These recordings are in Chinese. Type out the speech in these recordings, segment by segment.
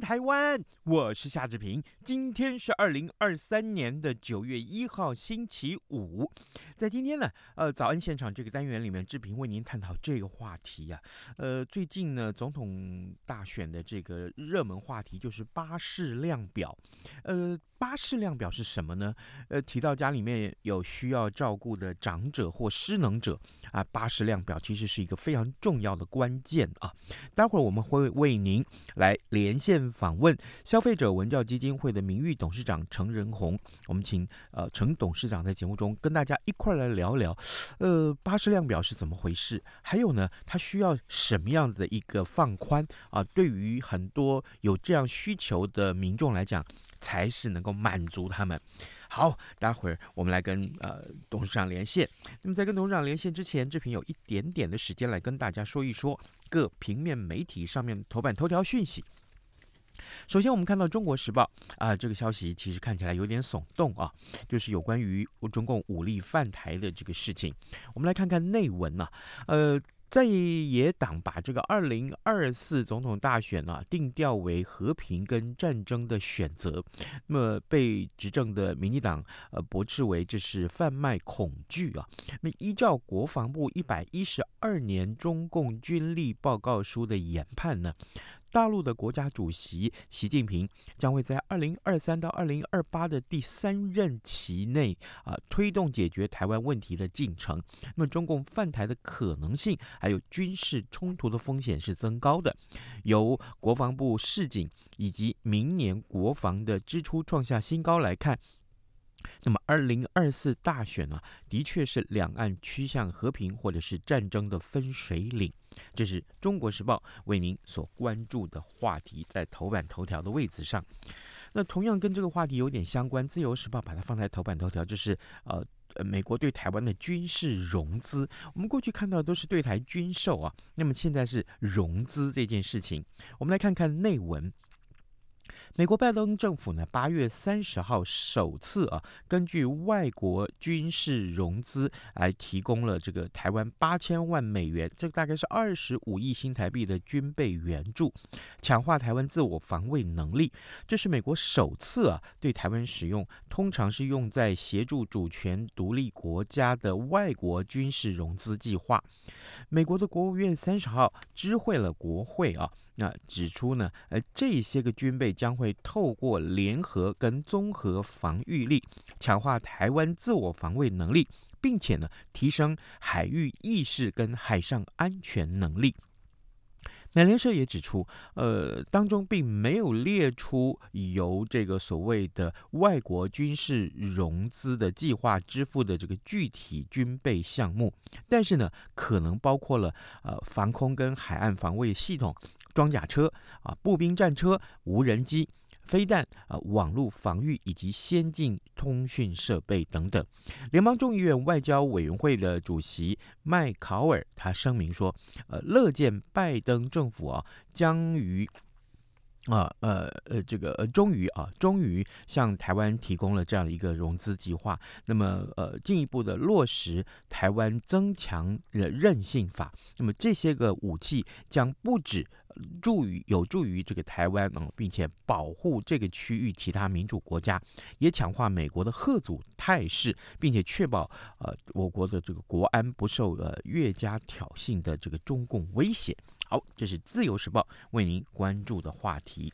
台湾！我是夏志平。今天是二零二三年的九月一号，星期五。在今天呢，呃，早安现场这个单元里面，志平为您探讨这个话题呀、啊。呃，最近呢，总统大选的这个热门话题就是巴士量表。呃，巴士量表是什么呢？呃，提到家里面有需要照顾的长者或失能者啊，巴士量表其实是一个非常重要的关键啊。待会儿我们会为您来连。线访问消费者文教基金会的名誉董事长程仁弘，我们请呃程董事长在节目中跟大家一块来聊聊，呃，巴士量表是怎么回事？还有呢，它需要什么样子的一个放宽啊？对于很多有这样需求的民众来讲，才是能够满足他们。好，待会儿我们来跟呃董事长连线。那么在跟董事长连线之前，志平有一点点的时间来跟大家说一说各平面媒体上面头版头条讯息。首先，我们看到《中国时报》啊，这个消息其实看起来有点耸动啊，就是有关于中共武力犯台的这个事情。我们来看看内文呐、呃，在野党把这个二零二四总统大选啊定调为和平跟战争的选择，那么被执政的民进党呃驳斥为这是贩卖恐惧啊。那依照国防部一百一十二年中共军力报告书的研判呢，大陆的国家主席习近平将会在二零二三到二零二八的第三任期内啊，推动解决台湾问题的进程。那么，中共犯台的可能性，还有军事冲突的风险是增高的。由国防部示警以及明年国防的支出创下新高来看。那么，二零二四大选呢、的确是两岸趋向和平或者是战争的分水岭。这是中国时报为您所关注的话题，在头版头条的位置上。那同样跟这个话题有点相关，自由时报把它放在头版头条，就是呃，美国对台湾的军事融资。我们过去看到的都是对台军售啊，那么现在是融资这件事情。我们来看看内文。美国拜登政府呢，八月三十号首次啊，根据外国军事融资来提供了这个台湾八千万美元，这个大概是二十五亿新台币的军备援助，强化台湾自我防卫能力。这是美国首次啊，对台湾使用，通常是用在协助主权独立国家的外国军事融资计划。美国的国务院三十号知会了国会啊。那指出呢，呃，这些个军备将会透过联合跟综合防御力，强化台湾自我防卫能力，并且呢，提升海域意识跟海上安全能力。美联社也指出，呃，当中并没有列出由这个所谓的外国军事融资的计划支付的这个具体军备项目，但是呢，可能包括了呃防空跟海岸防卫系统。装甲车啊，步兵战车、无人机、飞弹啊，网络防御以及先进通讯设备等等。联邦众议院外交委员会的主席麦考尔他声明说：“呃，乐见拜登政府啊，将于。”啊，呃，呃，这个呃，终于啊，终于向台湾提供了这样的一个融资计划。那么，呃，进一步的落实台湾增强的韧性法。那么，这些个武器将不止助于有助于这个台湾嗯，并且保护这个区域其他民主国家，也强化美国的贺阻态势，并且确保呃我国的这个国安不受呃越加挑衅的这个中共威胁。好，这是自由时报为您关注的话题。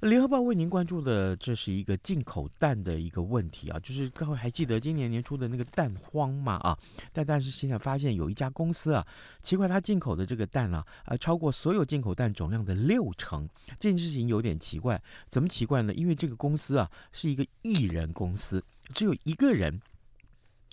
联合报为您关注的，这是一个进口蛋的一个问题啊，就是各位还记得今年年初的那个蛋荒吗？啊，但但是现在发现有一家公司啊，奇怪，它进口的这个蛋啊，啊超过所有进口蛋总量的六成，这件事情有点奇怪。怎么奇怪呢？因为这个公司啊是一个艺人公司，只有一个人。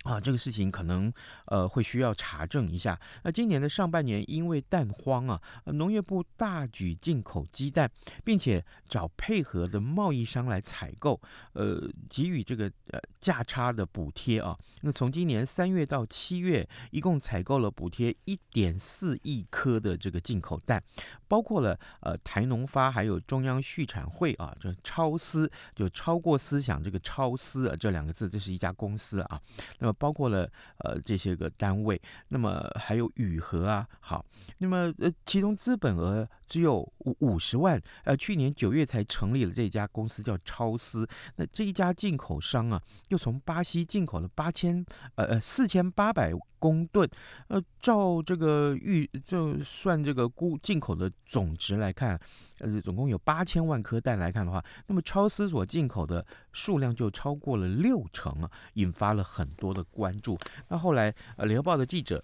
啊，这个事情可能呃会需要查证一下。那今年的上半年因为蛋荒啊，农业部大举进口鸡蛋，并且找配合的贸易商来采购，呃，给予这个呃价差的补贴啊。那从今年三月到七月，一共采购了补贴一点四亿颗的这个进口蛋，包括了呃台农发还有中央畜产会啊，这超思就超过思想这个超思啊这两个字，这是一家公司啊。那么包括了呃这些个单位，那么还有宇和啊，好，那么呃其中资本额只有五五十万，呃去年九月才成立了这家公司叫超思，那这一家进口商啊，又从巴西进口了八千呃呃四千八百公吨，呃照这个预就算这个估进口的总值来看。呃，总共有八千万颗蛋来看的话，那么超思所进口的数量就超过了六成啊，引发了很多的关注。那后来，呃，联合报的记者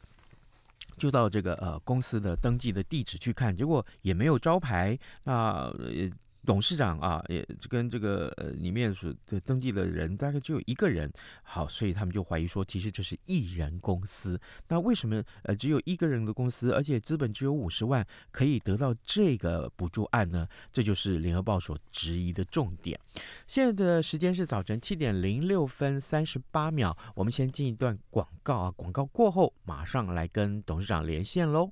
就到这个呃公司的登记的地址去看，结果也没有招牌。那呃。董事长啊，也跟这个呃里面所的登记的人大概只有一个人，好，所以他们就怀疑说，其实这是一人公司。那为什么呃只有一个人的公司，而且资本只有五十万，可以得到这个补助案呢？这就是联合报所质疑的重点。现在的时间是早晨七点零六分三十八秒，我们先进一段广告啊，广告过后马上来跟董事长连线喽。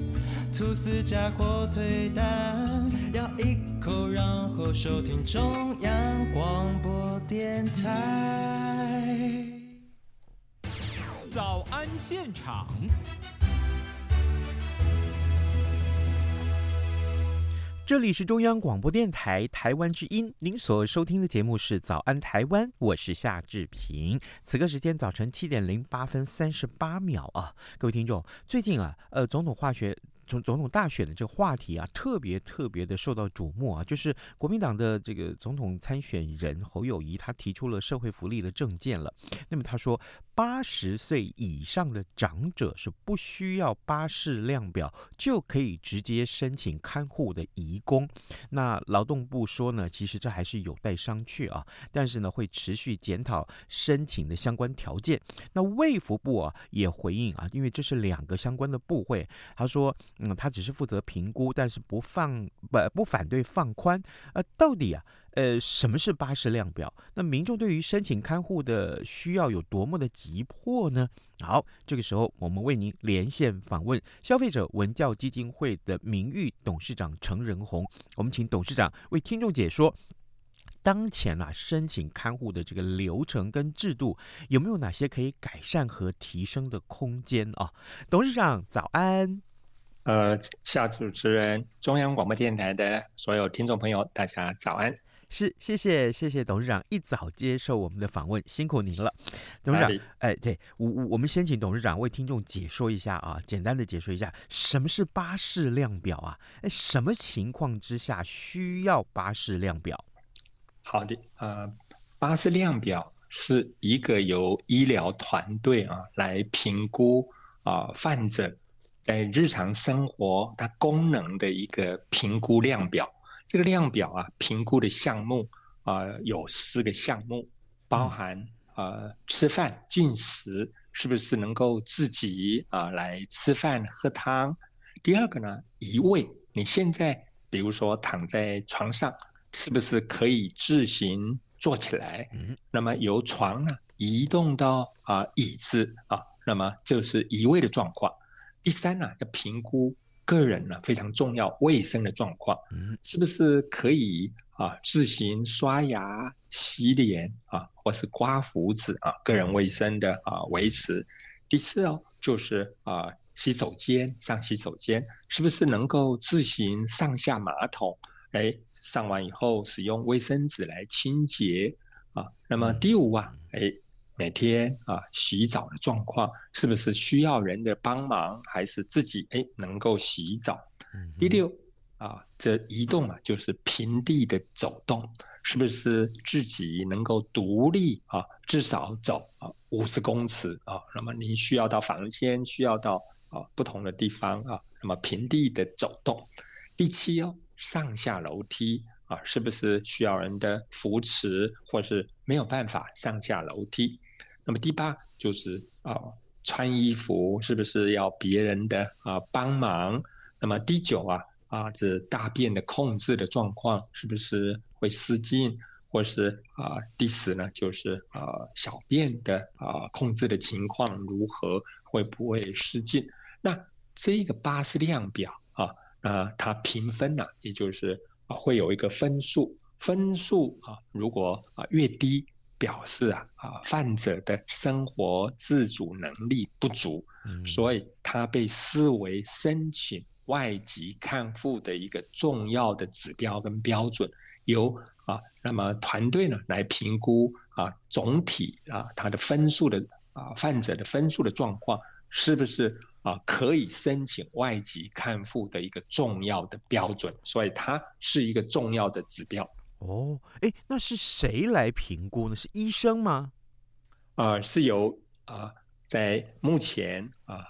吐司加火腿蛋，咬一口，然后收听中央广播电台。早安现场，这里是中央广播电台台湾之音，您所收听的节目是《早安台湾》，我是夏志平。此刻时间早晨七点零八分三十八秒啊，各位听众，最近啊，呃，总统化学。从总统大选的这个话题啊，特别特别的受到瞩目啊，就是国民党的这个总统参选人侯友谊，他提出了社会福利的政见了。那么他说，八十岁以上的长者是不需要巴氏量表就可以直接申请看护的移工。那劳动部说呢，其实这还是有待商榷啊，但是呢会持续检讨申请的相关条件。那卫福部啊也回应啊，因为这是两个相关的部会，他说。嗯，他只是负责评估，但是不放不不反对放宽。呃，到底啊，呃，什么是巴士量表？那民众对于申请看护的需要有多么的急迫呢？好，这个时候我们为您连线访问消费者文教基金会的名誉董事长程仁弘。我们请董事长为听众解说，当前啊申请看护的这个流程跟制度有没有哪些可以改善和提升的空间啊？董事长早安。呃，夏主持人，中央广播电台的所有听众朋友，大家早安。是，谢谢，谢谢董事长一早接受我们的访问，辛苦您了，董事长。哎，对我，我我们先请董事长为听众解说一下啊，简单的解说一下什么是巴氏量表啊？哎，什么情况之下需要巴氏量表？好的，呃，巴氏量表是一个由医疗团队啊来评估。啊患者在日常生活它功能的一个评估量表。这个量表啊，评估的项目啊有四个项目，包含啊吃饭进食是不是能够自己啊来吃饭喝汤。第二个呢，移位，你现在比如说躺在床上，是不是可以自行坐起来？那么由床呢？移动到啊椅子啊，那么就是移位的状况。第三呢，要评估个人呢非常重要卫生的状况，是不是可以啊自行刷牙、洗脸啊，或是刮胡子啊，个人卫生的啊维持。第四哦，就是啊洗手间上洗手间，是不是能够自行上下马桶？哎，上完以后使用卫生纸来清洁啊。那么第五啊，哎。每天啊，洗澡的状况是不是需要人的帮忙，还是自己哎能够洗澡？第六啊，这移动啊，就是平地的走动，是不是自己能够独立啊？至少走啊五十公尺啊。那么你需要到房间，需要到啊不同的地方啊。那么平地的走动。第七哦，上下楼梯啊，是不是需要人的扶持，或是没有办法上下楼梯？那么第八就是啊，穿衣服是不是要别人的啊帮忙？那么第九啊啊，这大便的控制的状况是不是会失禁？或是啊第十呢，就是啊小便的啊控制的情况如何？会不会失禁？那这个巴氏量表啊啊，它评分呢，也就是啊会有一个分数，分数啊如果啊越低。表示啊啊，患者的生活自主能力不足，所以他被视为申请外籍看护的一个重要的指标跟标准，由啊那么团队呢来评估啊总体啊他的分数的啊患者的分数的状况是不是啊可以申请外籍看护的一个重要的标准，所以它是一个重要的指标。哦，哎，那是谁来评估呢？是医生吗？啊、呃，是由啊、呃，在目前啊、呃、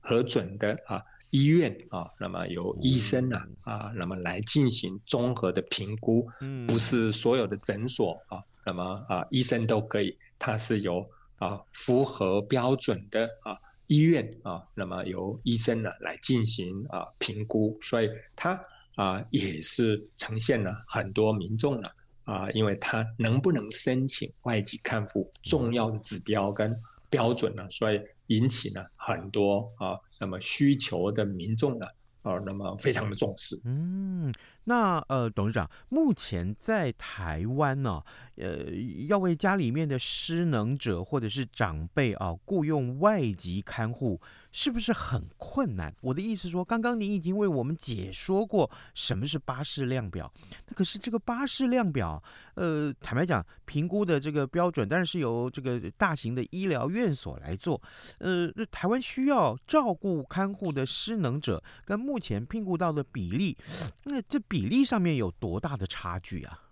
核准的啊医院啊，那么由医生呢啊，啊，那么来进行综合的评估。嗯，不是所有的诊所啊，那么啊医生都可以，它是由啊符合标准的啊医院啊，那么由医生呢来进行啊评估，所以它。啊，也是呈现了很多民众呢啊，因为他能不能申请外籍看护重要的指标跟标准呢，所以引起了很多啊，那么需求的民众呢啊，那么非常的重视。嗯，那呃，董事长，目前在台湾呢、呃，要为家里面的失能者或者是长辈啊雇佣外籍看护。是不是很困难？我的意思说，刚刚您已经为我们解说过什么是巴氏量表。那可是这个巴氏量表，呃，坦白讲，评估的这个标准，但是由这个大型的医疗院所来做。呃，台湾需要照顾看护的失能者，跟目前聘雇到的比例，那这比例上面有多大的差距啊？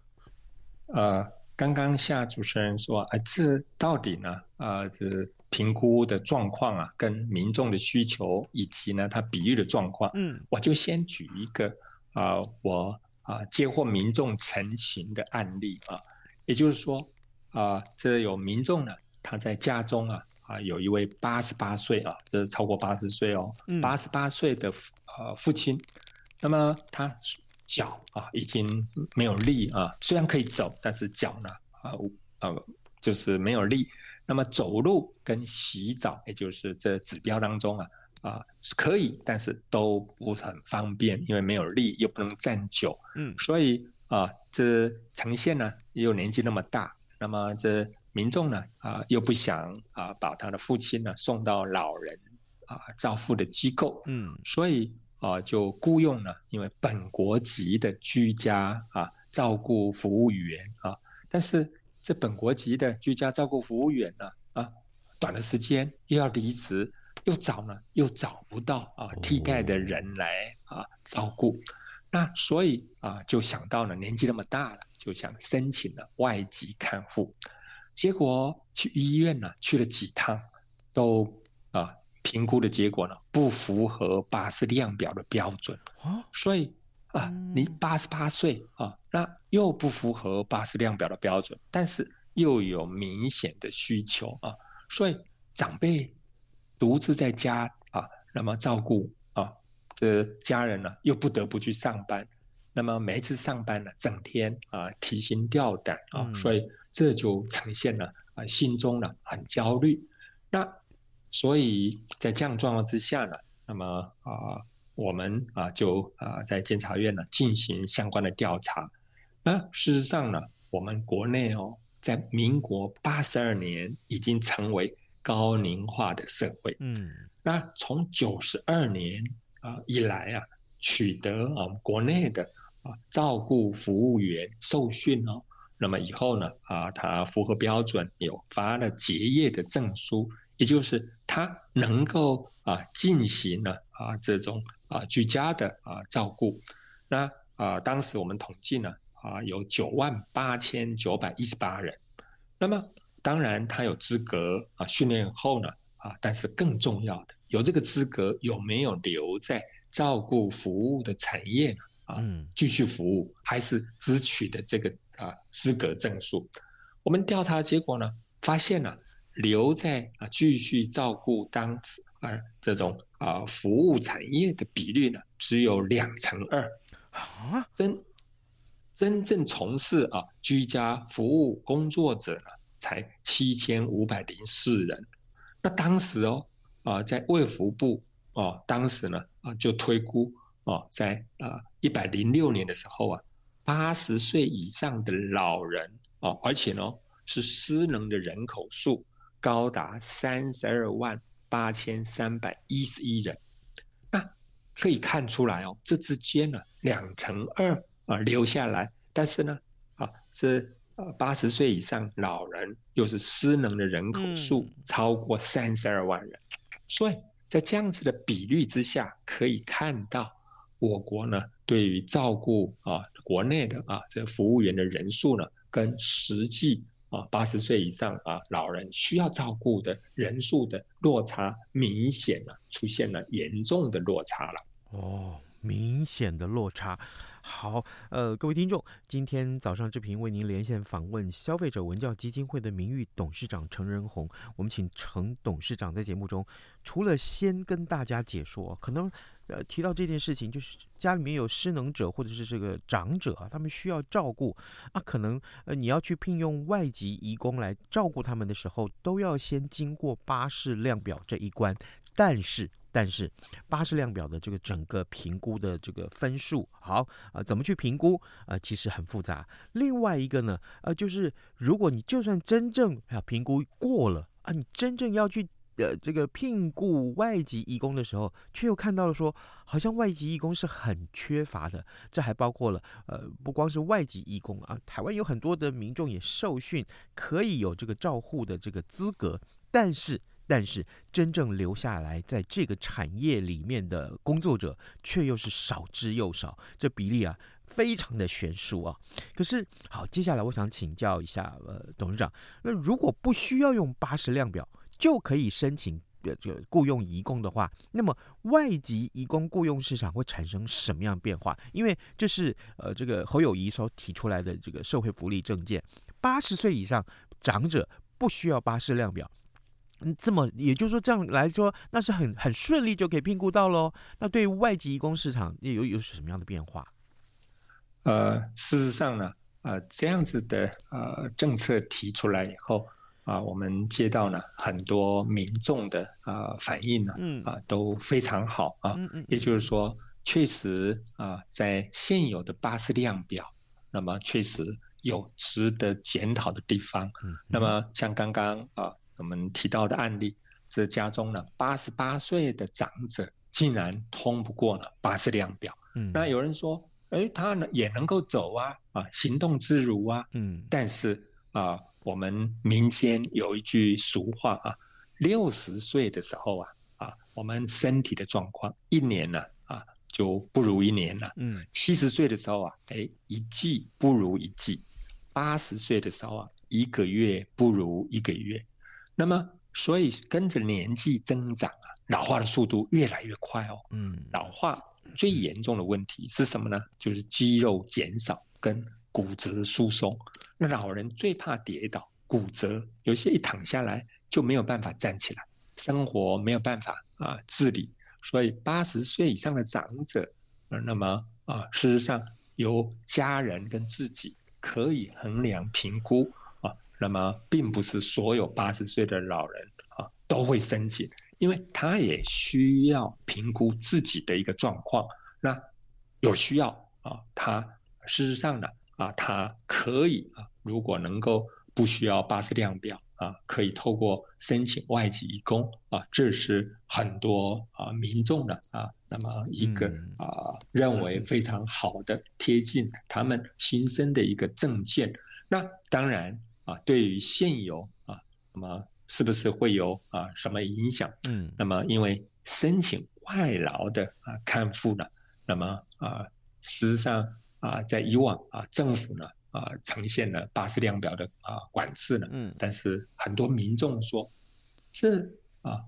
呃。刚刚夏主持人说，啊，这到底呢？啊，这评估的状况啊，跟民众的需求以及呢，他比喻的状况，嗯，我就先举一个啊，我啊接获民众陈情的案例啊，也就是说啊，这有民众呢，他在家中啊啊有一位八十八岁啊，这是超过八十岁哦，八十八岁的呃父亲，那么他。脚啊，已经没有力啊，虽然可以走，但是脚呢，啊，呃，就是没有力。那么走路跟洗澡，也就是这指标当中啊，啊是可以，但是都不是很方便，因为没有力，又不能站久。嗯，所以啊，这呈现呢又年纪那么大，那么这民众呢啊又不想啊把他的父亲呢送到老人啊照护的机构。嗯，所以。啊，就雇佣了，因为本国籍的居家啊照顾服务员啊，但是这本国籍的居家照顾服务员呢啊，短的时间又要离职，又找呢又找不到啊替代的人来啊照顾，那所以啊就想到了年纪那么大了，就想申请了外籍看护，结果去医院呢去了几趟，都啊。评估的结果呢，不符合巴氏量表的标准，所以啊，你八十八岁啊，那又不符合巴氏量表的标准，但是又有明显的需求啊，所以长辈独自在家啊，那么照顾啊，这家人呢又不得不去上班，那么每一次上班呢，整天啊提心吊胆啊，所以这就呈现了啊心中呢很焦虑，那。所以在这样状况之下呢，那么啊、呃，我们啊就啊在监察院呢进行相关的调查。那事实上呢，我们国内哦，在民国八十二年已经成为高龄化的社会。嗯。那从九十二年啊以来啊，取得啊国内的啊照顾服务员受训哦，那么以后呢啊，他符合标准，有发了结业的证书。也就是他能够啊进行呢啊这种啊居家的啊照顾，那啊当时我们统计呢啊有九万八千九百一十八人，那么当然他有资格啊训练后呢啊，但是更重要的有这个资格有没有留在照顾服务的产业呢啊继续服务，还是只取的这个啊资格证书？我们调查结果呢发现了。留在啊，继续照顾当啊这种啊服务产业的比率呢，只有两成二啊，真真正从事啊居家服务工作者呢，才七千五百零四人。那当时哦啊，在卫福部哦，当时呢啊就推估哦，在啊一百零六年的时候啊，八十岁以上的老人哦，而且呢是失能的人口数。高达三十二万八千三百一十一人，那可以看出来哦，这之间呢两成二啊留下来，但是呢啊是呃八十岁以上老人又是失能的人口数超过三十二万人，所以在这样子的比率之下，可以看到我国呢对于照顾啊国内的啊这个服务员的人数呢跟实际。啊，八十岁以上啊，老人需要照顾的人数的落差明显了，出现了严重的落差了。哦，明显的落差。好，呃，各位听众，今天早上志平为您连线访问消费者文教基金会的名誉董事长程仁弘。我们请程董事长在节目中，除了先跟大家解说，可能呃提到这件事情，就是家里面有失能者或者是这个长者啊，他们需要照顾啊，可能呃你要去聘用外籍移工来照顾他们的时候，都要先经过巴士量表这一关，但是。但是巴士量表的这个整个评估的这个分数，好啊、呃，怎么去评估啊、呃？其实很复杂。另外一个呢，呃，就是如果你就算真正啊评估过了啊，你真正要去呃这个聘雇外籍义工的时候，却又看到了说，好像外籍义工是很缺乏的。这还包括了呃，不光是外籍义工啊，台湾有很多的民众也受训，可以有这个照护的这个资格，但是。但是真正留下来在这个产业里面的工作者，却又是少之又少，这比例啊非常的悬殊啊。可是好，接下来我想请教一下呃董事长，那如果不需要用巴氏量表就可以申请呃这个雇佣移工的话，那么外籍移工雇佣市场会产生什么样变化？因为这是呃这个侯友谊所提出来的这个社会福利政见，八十岁以上长者不需要巴氏量表。嗯，这么也就是说，这样来说，那是很很顺利就可以聘雇到喽。那对于外籍移工市场有有什么样的变化？呃，事实上呢，呃，这样子的呃政策提出来以后啊、呃，我们接到了很多民众的啊、呃、反应呢，嗯啊、呃、都非常好啊。嗯嗯。也就是说，确实啊、呃，在现有的巴士量表，那么确实有值得检讨的地方。嗯。那么像刚刚啊。呃我们提到的案例，这家中呢，八十八岁的长者竟然通不过了八十量表。嗯，那有人说，哎，他呢也能够走啊，啊，行动自如啊。嗯，但是啊，我们民间有一句俗话啊，六十岁的时候啊，啊，我们身体的状况一年呢，啊，就不如一年了。嗯，七十岁的时候啊，哎，一季不如一季；八十岁的时候啊，一个月不如一个月。那么所以跟着年纪增长啊，老化的速度越来越快哦。嗯，老化最严重的问题是什么呢？就是肌肉减少跟骨质疏松。那老人最怕跌倒、骨折，有些一躺下来就没有办法站起来，生活没有办法啊自理。所以八十岁以上的长者，那么啊，事实上由家人跟自己可以衡量评估。那么，并不是所有八十岁的老人啊都会申请，因为他也需要评估自己的一个状况。那有需要啊，他事实上呢啊，他可以啊，如果能够不需要巴氏量表啊，可以透过申请外籍移工啊，这是很多啊民众的啊，那么一个啊认为非常好的贴近他们心声的一个证件。那当然。啊，对于现有啊，那么是不是会有啊什么影响？嗯，那么因为申请外劳的啊看护呢，那么啊，事实上啊，在以往啊，政府呢啊呈现了巴氏量表的啊管制呢，嗯，但是很多民众说，这啊，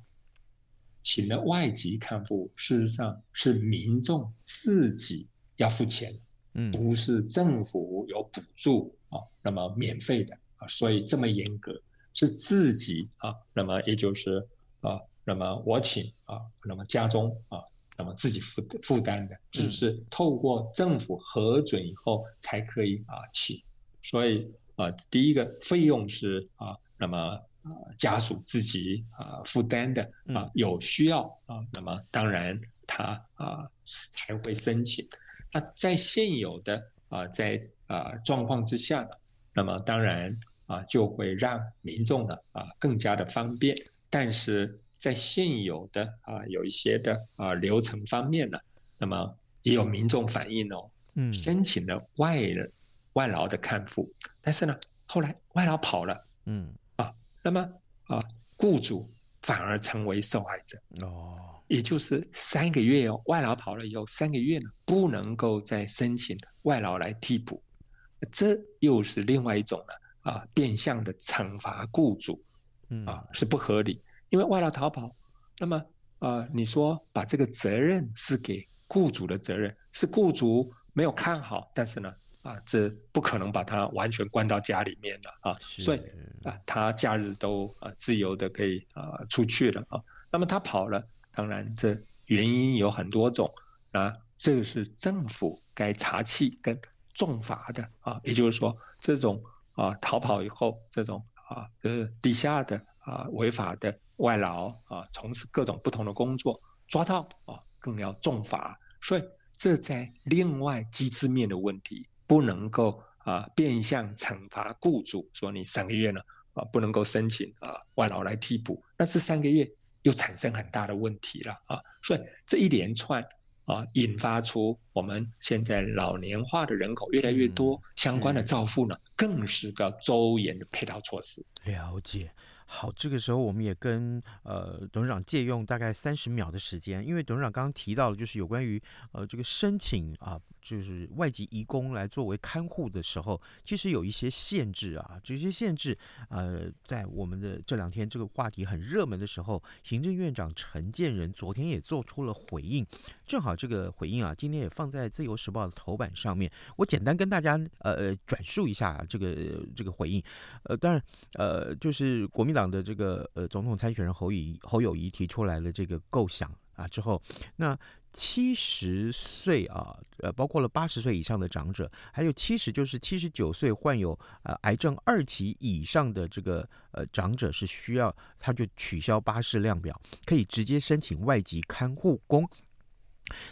请了外籍看护，事实上是民众自己要付钱，嗯，不是政府有补助啊，那么免费的。所以这么严格，是自己啊，那么也就是啊，那么我请啊，那么家中啊，那么自己负负担的，只是透过政府核准以后才可以啊请。所以啊，第一个费用是啊，那么啊家属自己啊负担的啊，有需要啊，那么当然他啊才会申请。那在现有的啊在啊状况之下呢，那么当然。啊，就会让民众呢啊更加的方便，但是在现有的啊有一些的啊流程方面呢，那么也有民众反映哦，嗯，申请了外人外劳的看护，但是呢后来外劳跑了，嗯。啊，那么啊雇主反而成为受害者哦，也就是三个月哦，外劳跑了以后三个月呢不能够再申请外劳来替补，这又是另外一种呢。啊，变相的惩罚雇主，啊是不合理，因为外劳逃跑，那么啊，你说把这个责任是给雇主的责任，是雇主没有看好，但是呢，啊，这不可能把他完全关到家里面了啊，所以啊，他假日都啊自由的可以啊出去了啊，那么他跑了，当然这原因有很多种啊，这个是政府该查气跟重罚的啊，也就是说这种。啊，逃跑以后，这种啊，就是地下的啊，违法的外劳啊，从事各种不同的工作，抓到啊，更要重罚。所以，这在另外机制面的问题，不能够啊变相惩罚雇主，说你三个月呢啊不能够申请啊外劳来替补，那这三个月又产生很大的问题了啊。所以这一连串。啊，引发出我们现在老年化的人口越来越多，相关的照护呢，更是个周延的配套措施。了解。好，这个时候我们也跟呃董事长借用大概三十秒的时间，因为董事长刚刚提到了就是有关于呃这个申请啊，就是外籍移工来作为看护的时候，其实有一些限制啊，这些限制呃，在我们的这两天这个话题很热门的时候，行政院长陈建仁昨天也做出了回应，正好这个回应啊，今天也放在自由时报的头版上面，我简单跟大家呃转述一下这个这个回应，呃，当然呃就是国民党。的这个呃总统参选人侯友侯友谊提出来的这个构想啊之后，那七十岁啊呃包括了八十岁以上的长者，还有七十就是七十九岁患有呃癌症二级以上的这个呃长者是需要他就取消巴士量表，可以直接申请外籍看护工。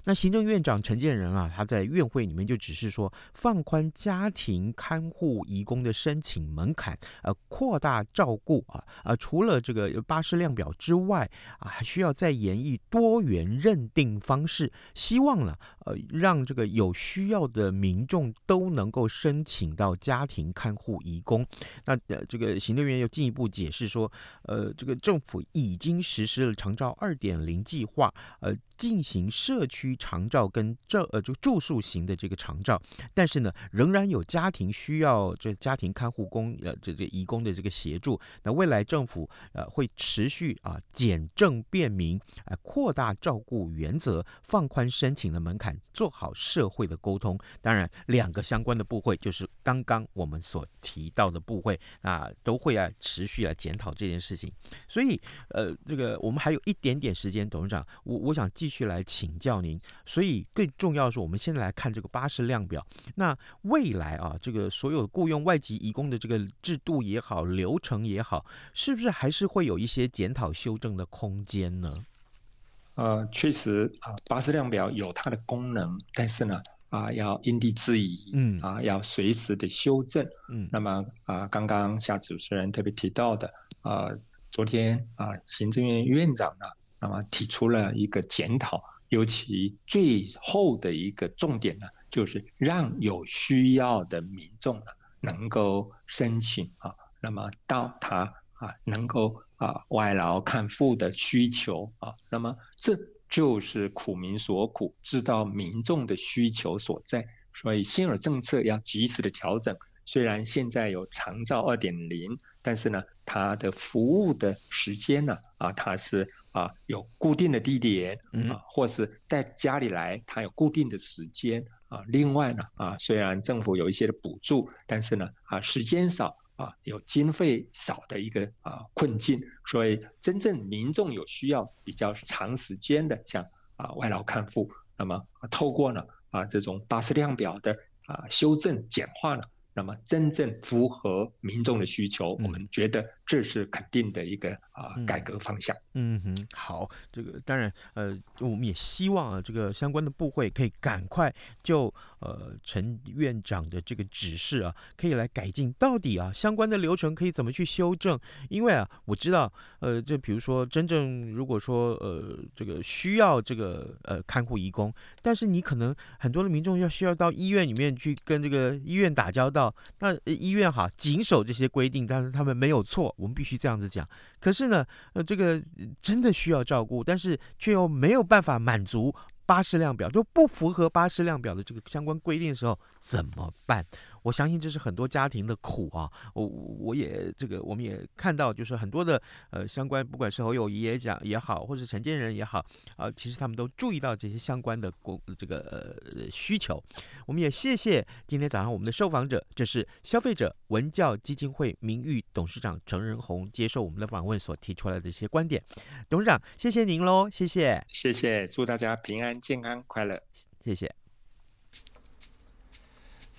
那行政院长陈建仁啊，他在院会里面就只是说放宽家庭看护移工的申请门槛，呃，扩大照顾啊，呃，除了这个巴士量表之外啊，还需要再研议多元认定方式，希望呢，呃，让这个有需要的民众都能够申请到家庭看护移工。那呃，这个行政院又进一步解释说，呃，这个政府已经实施了长照二点零计划，呃，进行社区长照跟这呃就住宿型的这个长照，但是呢，仍然有家庭需要这家庭看护工呃这这移工的这个协助。那未来政府呃会持续啊简政便民，呃扩大照顾原则，放宽申请的门槛，做好社会的沟通。当然，两个相关的部会就是刚刚我们所提到的部会啊，都会啊持续来检讨这件事情。所以呃这个我们还有一点点时间，董事长，我我想继续来请教您。所以更重要的是，我们现在来看这个巴士量表。那未来啊，这个所有雇佣外籍移工的这个制度也好，流程也好，是不是还是会有一些检讨修正的空间呢？呃，确实啊，巴士量表有它的功能，但是呢，啊，要因地制宜，嗯，啊，要随时的修正，嗯。那么啊，刚刚夏主持人特别提到的，啊，昨天啊，行政院院长呢，那么提出了一个检讨。尤其最后的一个重点呢，就是让有需要的民众呢能够申请啊，那么到他啊能够啊外劳看护的需求啊，那么这就是苦民所苦，知道民众的需求所在，所以现有政策要及时的调整。虽然现在有长照二点零，但是呢，它的服务的时间呢啊，它是。啊，有固定的地点啊，或是在家里来，他有固定的时间啊。另外呢，啊，虽然政府有一些的补助，但是呢，啊，时间少啊，有经费少的一个啊困境，所以真正民众有需要比较长时间的，像啊外劳看护，那么透过呢啊这种巴氏量表的啊修正简化呢。那么真正符合民众的需求，嗯，我们觉得这是肯定的一个啊改革方向。嗯哼，好，这个当然呃，我们也希望啊，这个相关的部会可以赶快就呃陈院长的这个指示啊，可以来改进到底啊相关的流程可以怎么去修正？因为啊，我知道呃，就比如说真正如果说呃这个需要这个呃看护义工，但是你可能很多的民众要需要到医院里面去跟这个医院打交道。那医院哈谨守这些规定，但是他们没有错，我们必须这样子讲。可是呢，呃，这个真的需要照顾，但是却又没有办法满足巴氏量表，就不符合巴氏量表的这个相关规定的时候，怎么办？我相信这是很多家庭的苦啊！我我也这个我们也看到，就是很多的呃相关，不管是侯友谊也讲也好，或是陈建人也好啊、呃，其实他们都注意到这些相关的工这个呃需求。我们也谢谢今天早上我们的受访者，这是消费者文教基金会名誉董事长陈仁红接受我们的访问所提出来的一些观点。董事长，谢谢您喽，谢谢，谢谢，祝大家平安、健康、快乐，谢谢。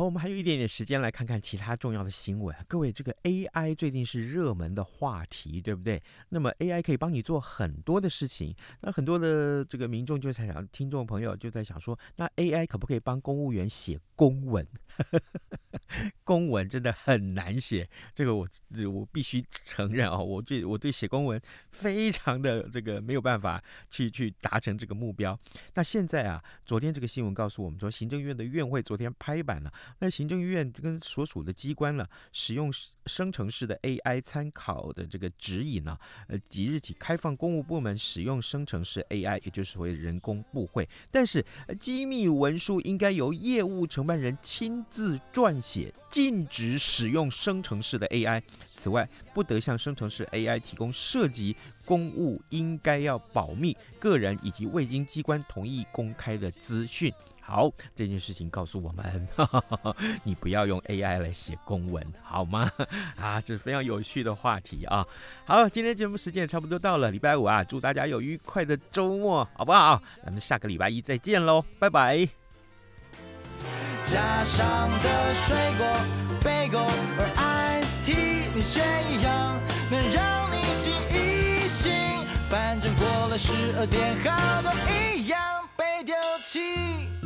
好，我们还有一点点时间来看看其他重要的新闻。各位，这个 AI 最近是热门的话题，对不对？那么 AI 可以帮你做很多的事情。那很多的这个民众就在想，听众朋友就在想说，那 AI 可不可以帮公务员写公文？公文真的很难写，这个我我必须承认啊，我对我对写公文非常的这个没有办法去去达成这个目标。那现在啊，昨天这个新闻告诉我们说，行政院的院会昨天拍板了。那行政院跟所属的机关呢，使用生成式的 AI 参考的这个指引呢，呃，即日起开放公务部门使用生成式 AI，也就是所谓人工部会。但是，机密文书应该由业务承办人亲自撰写，禁止使用生成式的 AI。此外，不得向生成式 AI 提供涉及公务应该要保密、个人以及未经机关同意公开的资讯。好，这件事情告诉我们，呵呵，你不要用 AI 来写公文，好吗？啊，这是非常有趣的话题啊。好，今天节目时间也差不多到了，礼拜五啊，祝大家有愉快的周末，好不好？咱们下个礼拜一再见喽，拜拜。加上的水果，Bagel 或 Iced Tea，你选一样，能让你醒一醒。反正过了十二点，好多一样被丢弃。